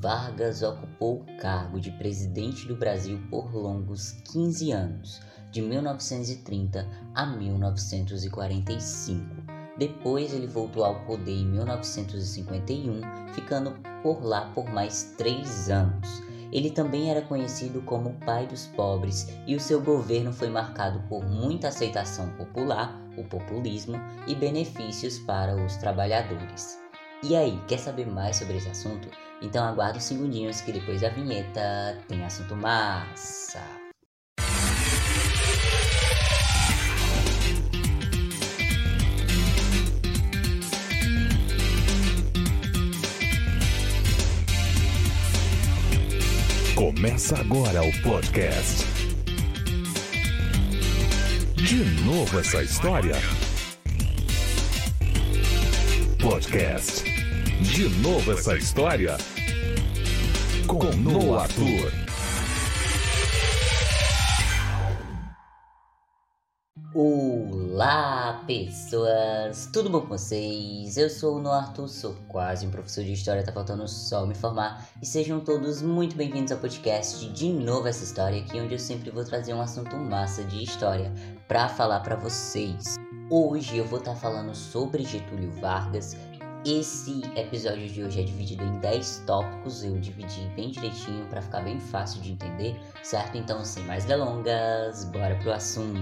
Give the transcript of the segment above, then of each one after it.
Vargas ocupou o cargo de presidente do Brasil por longos 15 anos, de 1930 a 1945. Depois ele voltou ao poder em 1951, ficando por lá por mais três anos. Ele também era conhecido como o pai dos pobres e o seu governo foi marcado por muita aceitação popular, o populismo e benefícios para os trabalhadores. E aí, quer saber mais sobre esse assunto? Então aguarda uns segundinhos que depois da vinheta tem assunto massa. Começa agora o podcast. De novo essa história? Podcast. De novo essa história? Com Noah Arthur. Olá, pessoas! Tudo bom com vocês? Eu sou o Noah Arthur, sou quase um professor de história, tá faltando só me formar. E sejam todos muito bem-vindos ao podcast De Novo Essa História, aqui onde eu sempre vou trazer um assunto massa de história para falar para vocês. Hoje eu vou estar tá falando sobre Getúlio Vargas esse episódio de hoje é dividido em 10 tópicos, eu dividi bem direitinho para ficar bem fácil de entender, certo? Então, sem mais delongas, bora pro assunto.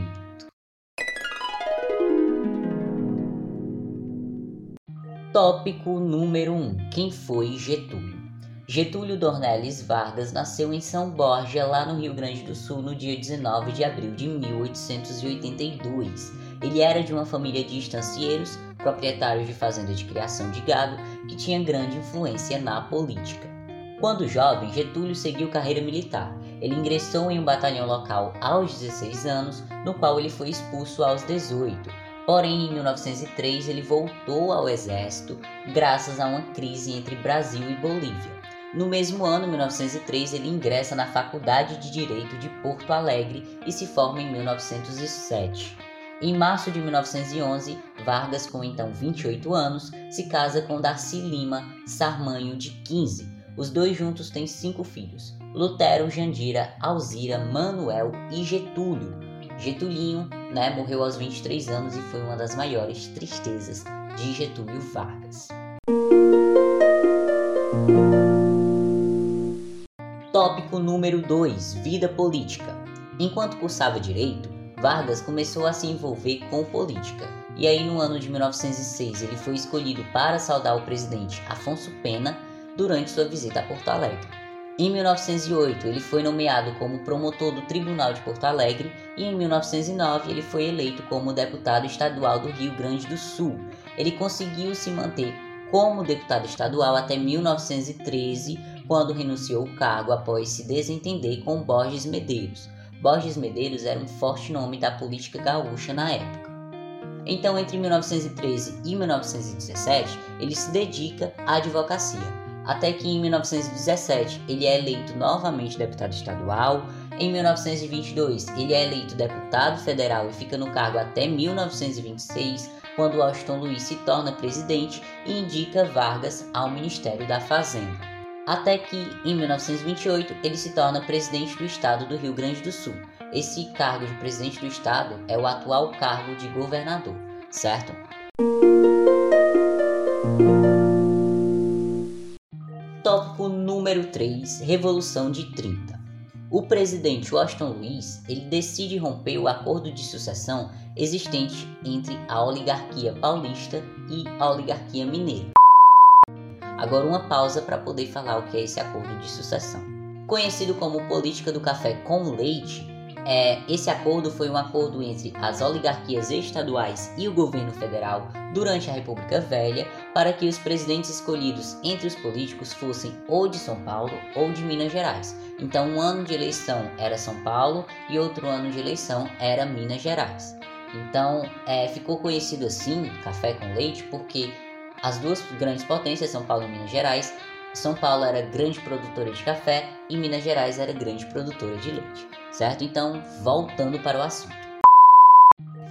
Tópico número 1: Quem foi Getúlio? Getúlio Dornelles Vargas nasceu em São Borja, lá no Rio Grande do Sul, no dia 19 de abril de 1882. Ele era de uma família de estancieiros proprietário de fazenda de criação de gado que tinha grande influência na política. Quando jovem, Getúlio seguiu carreira militar. Ele ingressou em um batalhão local aos 16 anos, no qual ele foi expulso aos 18. Porém, em 1903 ele voltou ao exército graças a uma crise entre Brasil e Bolívia. No mesmo ano, 1903, ele ingressa na Faculdade de Direito de Porto Alegre e se forma em 1907. Em março de 1911, Vargas, com então 28 anos, se casa com Darcy Lima Sarmanho, de 15. Os dois juntos têm cinco filhos: Lutero, Jandira, Alzira, Manuel e Getúlio. Getulinho né, morreu aos 23 anos e foi uma das maiores tristezas de Getúlio Vargas. Tópico número 2: Vida política. Enquanto cursava direito, Vargas começou a se envolver com política. E aí, no ano de 1906, ele foi escolhido para saudar o presidente Afonso Pena durante sua visita a Porto Alegre. Em 1908, ele foi nomeado como promotor do Tribunal de Porto Alegre e em 1909 ele foi eleito como deputado estadual do Rio Grande do Sul. Ele conseguiu se manter como deputado estadual até 1913, quando renunciou ao cargo após se desentender com Borges Medeiros, Borges Medeiros era um forte nome da política gaúcha na época. Então, entre 1913 e 1917, ele se dedica à advocacia, até que em 1917 ele é eleito novamente deputado estadual. Em 1922, ele é eleito deputado federal e fica no cargo até 1926, quando Washington Luiz se torna presidente e indica Vargas ao Ministério da Fazenda até que em 1928 ele se torna presidente do estado do Rio Grande do Sul. Esse cargo de presidente do estado é o atual cargo de governador, certo? Tópico número 3: Revolução de 30. O presidente Washington Luiz ele decide romper o acordo de sucessão existente entre a oligarquia paulista e a oligarquia mineira. Agora uma pausa para poder falar o que é esse acordo de sucessão. Conhecido como política do café com leite, é, esse acordo foi um acordo entre as oligarquias estaduais e o governo federal durante a República Velha para que os presidentes escolhidos entre os políticos fossem ou de São Paulo ou de Minas Gerais. Então, um ano de eleição era São Paulo e outro ano de eleição era Minas Gerais. Então, é, ficou conhecido assim, café com leite, porque as duas grandes potências, São Paulo e Minas Gerais, São Paulo era grande produtora de café e Minas Gerais era grande produtora de leite, certo? Então, voltando para o assunto.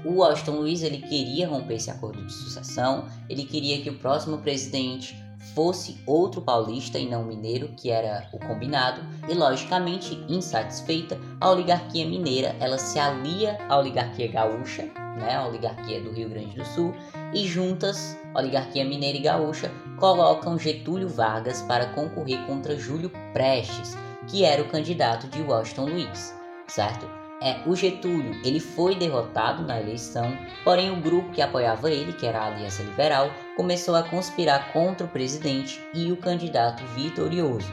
O Washington Luiz ele queria romper esse acordo de sucessão, ele queria que o próximo presidente fosse outro paulista e não mineiro, que era o combinado, e logicamente insatisfeita, a oligarquia mineira ela se alia à oligarquia gaúcha, né, a oligarquia do Rio Grande do Sul, e juntas, oligarquia mineira e gaúcha, colocam Getúlio Vargas para concorrer contra Júlio Prestes, que era o candidato de Washington Luiz, certo? É, o Getúlio ele foi derrotado na eleição, porém o grupo que apoiava ele, que era a Aliança Liberal, começou a conspirar contra o presidente e o candidato vitorioso.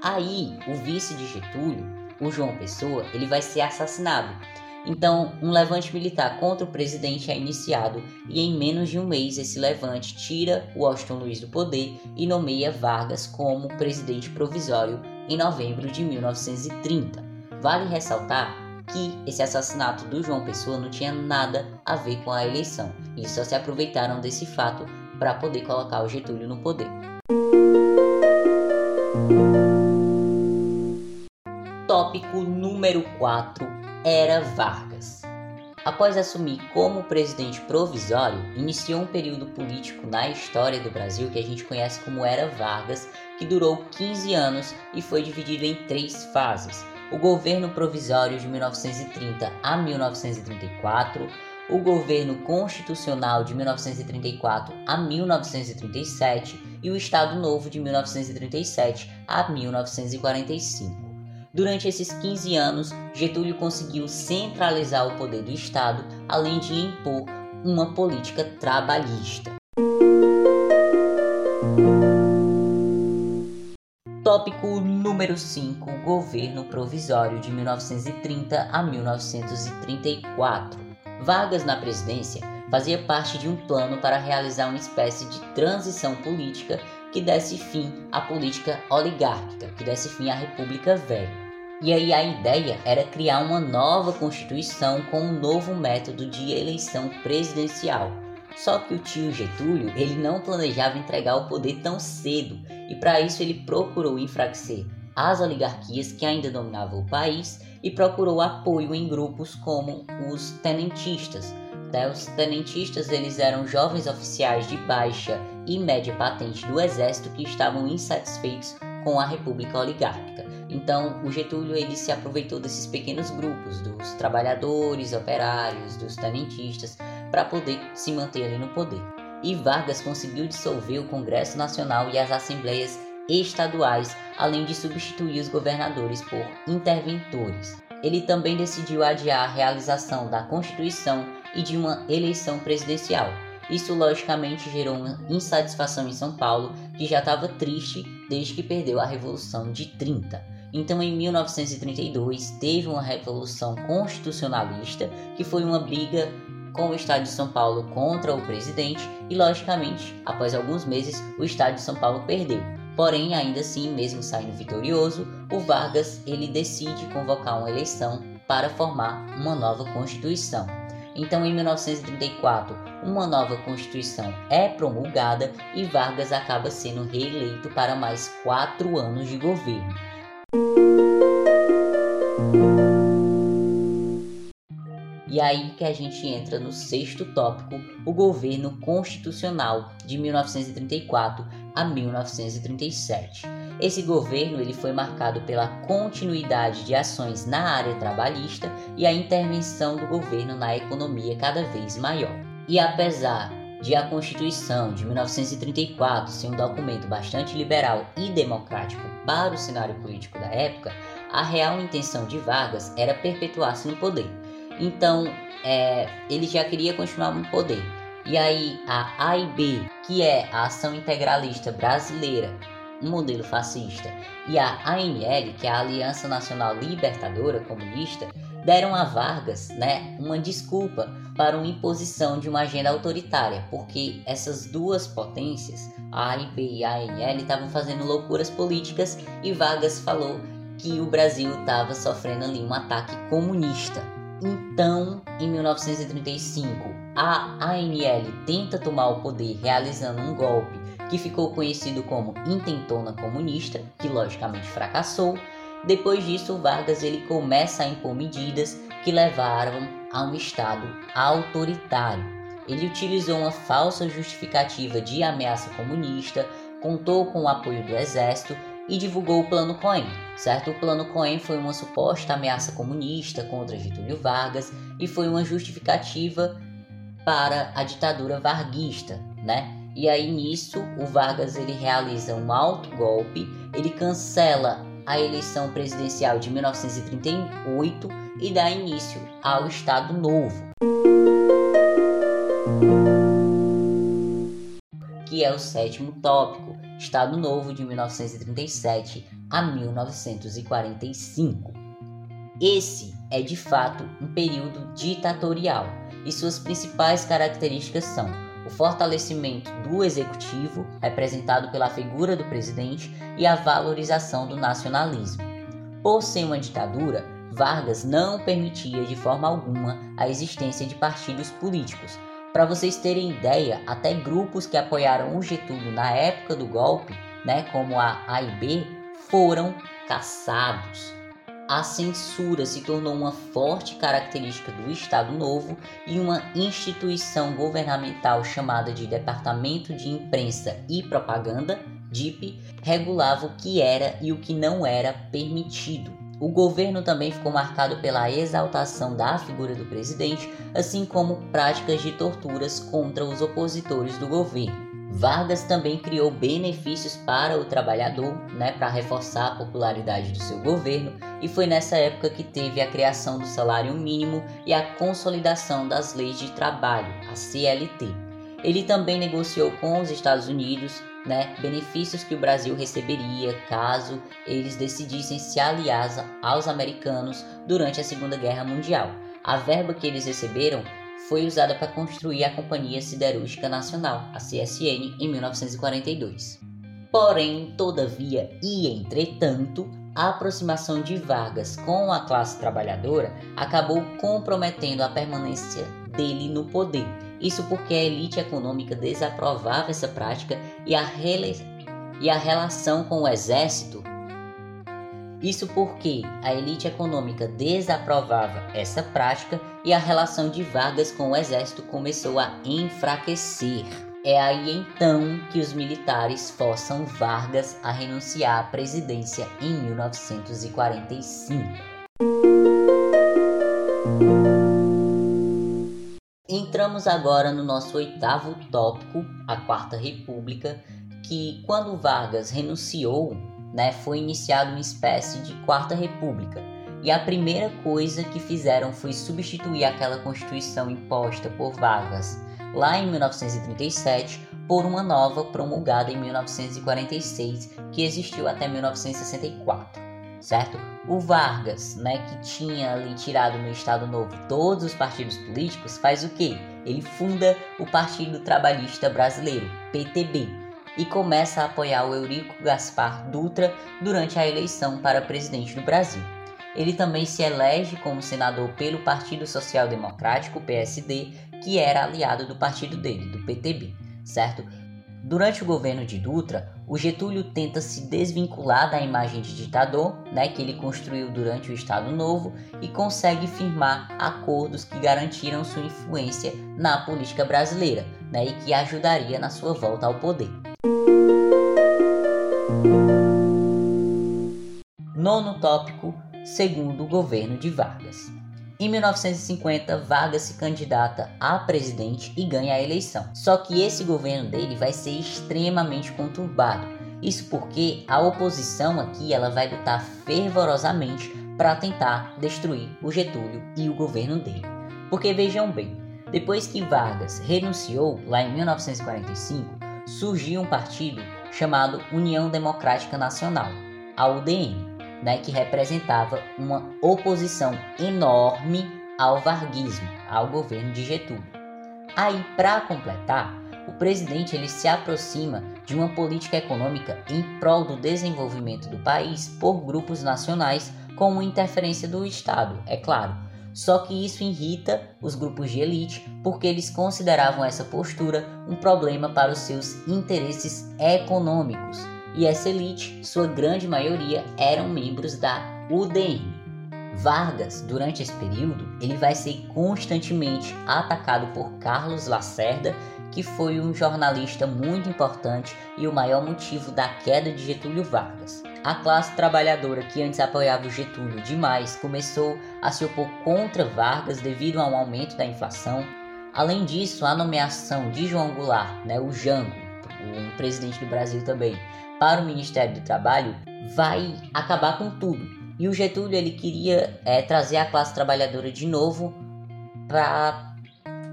Aí, o vice de Getúlio, o João Pessoa, ele vai ser assassinado. Então, um levante militar contra o presidente é iniciado e em menos de um mês esse levante tira Washington Luiz do poder e nomeia Vargas como presidente provisório em novembro de 1930. Vale ressaltar que esse assassinato do João Pessoa não tinha nada a ver com a eleição. Eles só se aproveitaram desse fato para poder colocar o Getúlio no poder. Tópico número 4: Era Vargas. Após assumir como presidente provisório, iniciou um período político na história do Brasil que a gente conhece como Era Vargas, que durou 15 anos e foi dividido em três fases o governo provisório de 1930 a 1934, o governo constitucional de 1934 a 1937 e o Estado Novo de 1937 a 1945. Durante esses 15 anos, Getúlio conseguiu centralizar o poder do Estado, além de impor uma política trabalhista. Tópico número 5: Governo Provisório de 1930 a 1934. Vargas na presidência fazia parte de um plano para realizar uma espécie de transição política que desse fim à política oligárquica, que desse fim à República Velha. E aí a ideia era criar uma nova constituição com um novo método de eleição presidencial, só que o tio Getúlio, ele não planejava entregar o poder tão cedo, e para isso ele procurou enfraquecer as oligarquias que ainda dominavam o país e procurou apoio em grupos como os tenentistas. Né? Os tenentistas eles eram jovens oficiais de baixa e média patente do exército que estavam insatisfeitos com a república oligárquica. Então, o Getúlio ele se aproveitou desses pequenos grupos, dos trabalhadores, operários, dos tenentistas, para poder se manter ali no poder. E Vargas conseguiu dissolver o Congresso Nacional e as assembleias estaduais, além de substituir os governadores por interventores. Ele também decidiu adiar a realização da Constituição e de uma eleição presidencial. Isso logicamente gerou uma insatisfação em São Paulo, que já estava triste desde que perdeu a Revolução de 30. Então, em 1932, teve uma revolução constitucionalista, que foi uma briga com o Estado de São Paulo contra o presidente e, logicamente, após alguns meses, o Estado de São Paulo perdeu. Porém, ainda assim, mesmo saindo vitorioso, o Vargas ele decide convocar uma eleição para formar uma nova Constituição. Então, em 1934, uma nova Constituição é promulgada e Vargas acaba sendo reeleito para mais quatro anos de governo. E aí que a gente entra no sexto tópico, o governo constitucional de 1934 a 1937. Esse governo ele foi marcado pela continuidade de ações na área trabalhista e a intervenção do governo na economia cada vez maior. E apesar de a Constituição de 1934 ser um documento bastante liberal e democrático para o cenário político da época, a real intenção de Vargas era perpetuar-se no poder então, é, ele já queria continuar no poder. E aí, a AIB, que é a Ação Integralista Brasileira, um modelo fascista, e a ANL, que é a Aliança Nacional Libertadora Comunista, deram a Vargas né, uma desculpa para uma imposição de uma agenda autoritária, porque essas duas potências, a AIB e a ANL, estavam fazendo loucuras políticas e Vargas falou que o Brasil estava sofrendo ali um ataque comunista. Então, em 1935, a ANL tenta tomar o poder realizando um golpe que ficou conhecido como Intentona Comunista, que logicamente fracassou. Depois disso, Vargas ele começa a impor medidas que levaram a um Estado autoritário. Ele utilizou uma falsa justificativa de ameaça comunista, contou com o apoio do exército e divulgou o Plano Cohen, certo? O Plano Cohen foi uma suposta ameaça comunista contra Getúlio Vargas e foi uma justificativa para a ditadura varguista, né? E aí nisso o Vargas ele realiza um alto golpe, ele cancela a eleição presidencial de 1938 e dá início ao Estado Novo. Que é o sétimo tópico, Estado Novo de 1937 a 1945. Esse é de fato um período ditatorial e suas principais características são o fortalecimento do executivo, representado pela figura do presidente, e a valorização do nacionalismo. Por ser uma ditadura, Vargas não permitia de forma alguma a existência de partidos políticos. Para vocês terem ideia, até grupos que apoiaram o Getúlio na época do golpe, né, como a AIB, foram caçados a censura se tornou uma forte característica do Estado Novo e uma instituição governamental chamada de Departamento de Imprensa e Propaganda, DIP, regulava o que era e o que não era permitido. O governo também ficou marcado pela exaltação da figura do presidente, assim como práticas de torturas contra os opositores do governo. Vargas também criou benefícios para o trabalhador, né, para reforçar a popularidade do seu governo, e foi nessa época que teve a criação do salário mínimo e a consolidação das leis de trabalho, a CLT. Ele também negociou com os Estados Unidos né, benefícios que o Brasil receberia caso eles decidissem se aliar aos americanos durante a Segunda Guerra Mundial. A verba que eles receberam foi usada para construir a Companhia Siderúrgica Nacional, a CSN, em 1942. Porém, todavia e entretanto, a aproximação de Vargas com a classe trabalhadora acabou comprometendo a permanência dele no poder. Isso porque a elite econômica desaprovava essa prática e a, e a relação com o exército isso porque a elite econômica desaprovava essa prática e a relação de Vargas com o exército começou a enfraquecer. É aí então que os militares forçam Vargas a renunciar à presidência em 1945. Entramos agora no nosso oitavo tópico, a Quarta República, que quando Vargas renunciou né, foi iniciada uma espécie de Quarta República. E a primeira coisa que fizeram foi substituir aquela Constituição imposta por Vargas lá em 1937 por uma nova promulgada em 1946, que existiu até 1964, certo? O Vargas, né, que tinha ali tirado no Estado Novo todos os partidos políticos, faz o quê? Ele funda o Partido Trabalhista Brasileiro, PTB, e começa a apoiar o Eurico Gaspar Dutra durante a eleição para presidente do Brasil. Ele também se elege como senador pelo Partido Social Democrático, PSD, que era aliado do partido dele, do PTB, certo? Durante o governo de Dutra, o Getúlio tenta se desvincular da imagem de ditador, né, que ele construiu durante o Estado Novo, e consegue firmar acordos que garantiram sua influência na política brasileira, né, e que ajudaria na sua volta ao poder. Nono tópico, segundo o governo de Vargas. Em 1950, Vargas se candidata a presidente e ganha a eleição. Só que esse governo dele vai ser extremamente conturbado. Isso porque a oposição aqui ela vai lutar fervorosamente para tentar destruir o Getúlio e o governo dele. Porque vejam bem, depois que Vargas renunciou lá em 1945, surgiu um partido chamado União Democrática Nacional, a UDN, né, que representava uma oposição enorme ao varguismo, ao governo de Getúlio. Aí, para completar, o presidente ele se aproxima de uma política econômica em prol do desenvolvimento do país por grupos nacionais com interferência do Estado, é claro. Só que isso irrita os grupos de elite porque eles consideravam essa postura um problema para os seus interesses econômicos e essa elite, sua grande maioria, eram membros da UDN. Vargas, durante esse período, ele vai ser constantemente atacado por Carlos Lacerda, que foi um jornalista muito importante e o maior motivo da queda de Getúlio Vargas. A classe trabalhadora que antes apoiava o Getúlio demais começou a se opor contra Vargas devido a um aumento da inflação. Além disso, a nomeação de João Goulart, né, o Jango, um presidente do Brasil também, para o Ministério do Trabalho vai acabar com tudo. E o Getúlio ele queria é, trazer a classe trabalhadora de novo para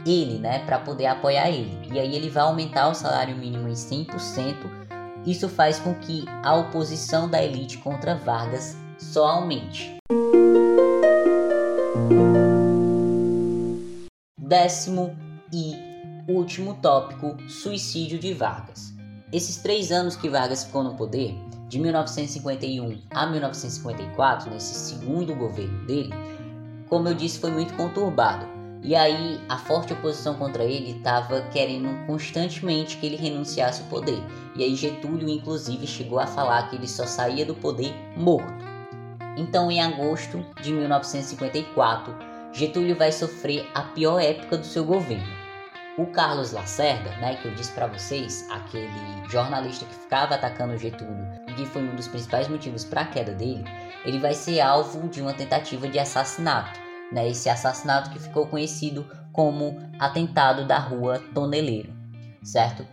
ele, né, para poder apoiar ele. E aí ele vai aumentar o salário mínimo em 100%. Isso faz com que a oposição da elite contra Vargas só aumente. Décimo e último tópico: suicídio de Vargas. Esses três anos que Vargas ficou no poder, de 1951 a 1954, nesse segundo governo dele, como eu disse, foi muito conturbado. E aí a forte oposição contra ele estava querendo constantemente que ele renunciasse ao poder. E aí Getúlio inclusive chegou a falar que ele só saía do poder morto. Então em agosto de 1954, Getúlio vai sofrer a pior época do seu governo. O Carlos Lacerda, né, que eu disse para vocês, aquele jornalista que ficava atacando Getúlio, que foi um dos principais motivos para a queda dele, ele vai ser alvo de uma tentativa de assassinato né, esse assassinato que ficou conhecido como atentado da rua Toneleiro, certo?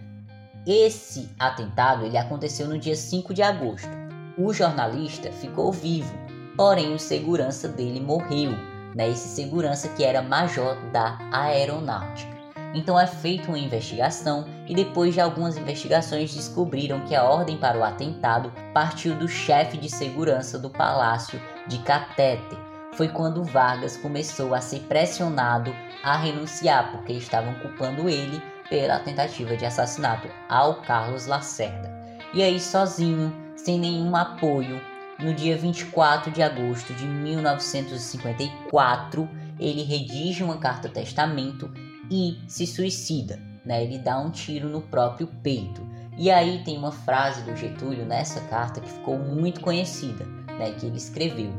Esse atentado ele aconteceu no dia 5 de agosto. O jornalista ficou vivo, porém o segurança dele morreu, né? Esse segurança que era major da aeronáutica. Então é feita uma investigação e depois de algumas investigações descobriram que a ordem para o atentado partiu do chefe de segurança do palácio de Catete, foi quando Vargas começou a ser pressionado a renunciar, porque estavam culpando ele pela tentativa de assassinato ao Carlos Lacerda. E aí, sozinho, sem nenhum apoio, no dia 24 de agosto de 1954, ele redige uma carta testamento e se suicida. Né? Ele dá um tiro no próprio peito. E aí tem uma frase do Getúlio nessa carta que ficou muito conhecida, né? que ele escreveu: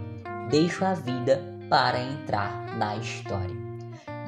deixo a vida para entrar na história.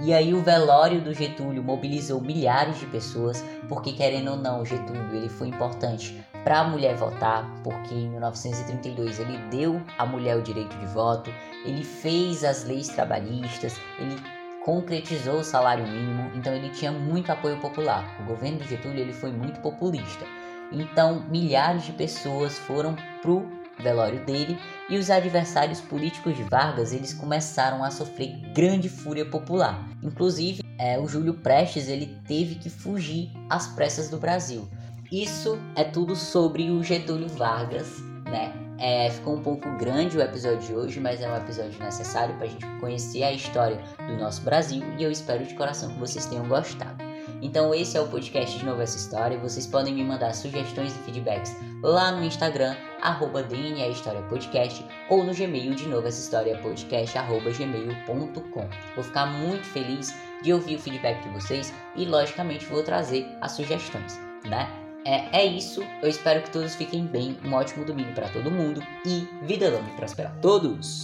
E aí o velório do Getúlio mobilizou milhares de pessoas, porque querendo ou não, Getúlio ele foi importante para a mulher votar, porque em 1932 ele deu à mulher o direito de voto, ele fez as leis trabalhistas, ele concretizou o salário mínimo, então ele tinha muito apoio popular. O governo do Getúlio ele foi muito populista. Então milhares de pessoas foram pro velório dele, e os adversários políticos de Vargas eles começaram a sofrer grande fúria popular. Inclusive, é, o Júlio Prestes ele teve que fugir às pressas do Brasil. Isso é tudo sobre o Getúlio Vargas, né? É, ficou um pouco grande o episódio de hoje, mas é um episódio necessário para a gente conhecer a história do nosso Brasil e eu espero de coração que vocês tenham gostado. Então esse é o podcast de novo essa história. Vocês podem me mandar sugestões e feedbacks lá no Instagram, arroba DNA História Podcast, ou no Gmail de novo essa história podcast, arroba gmail.com. Vou ficar muito feliz de ouvir o feedback de vocês e logicamente vou trazer as sugestões, né? É, é isso, eu espero que todos fiquem bem, um ótimo domingo para todo mundo e vida longa e próspera a todos!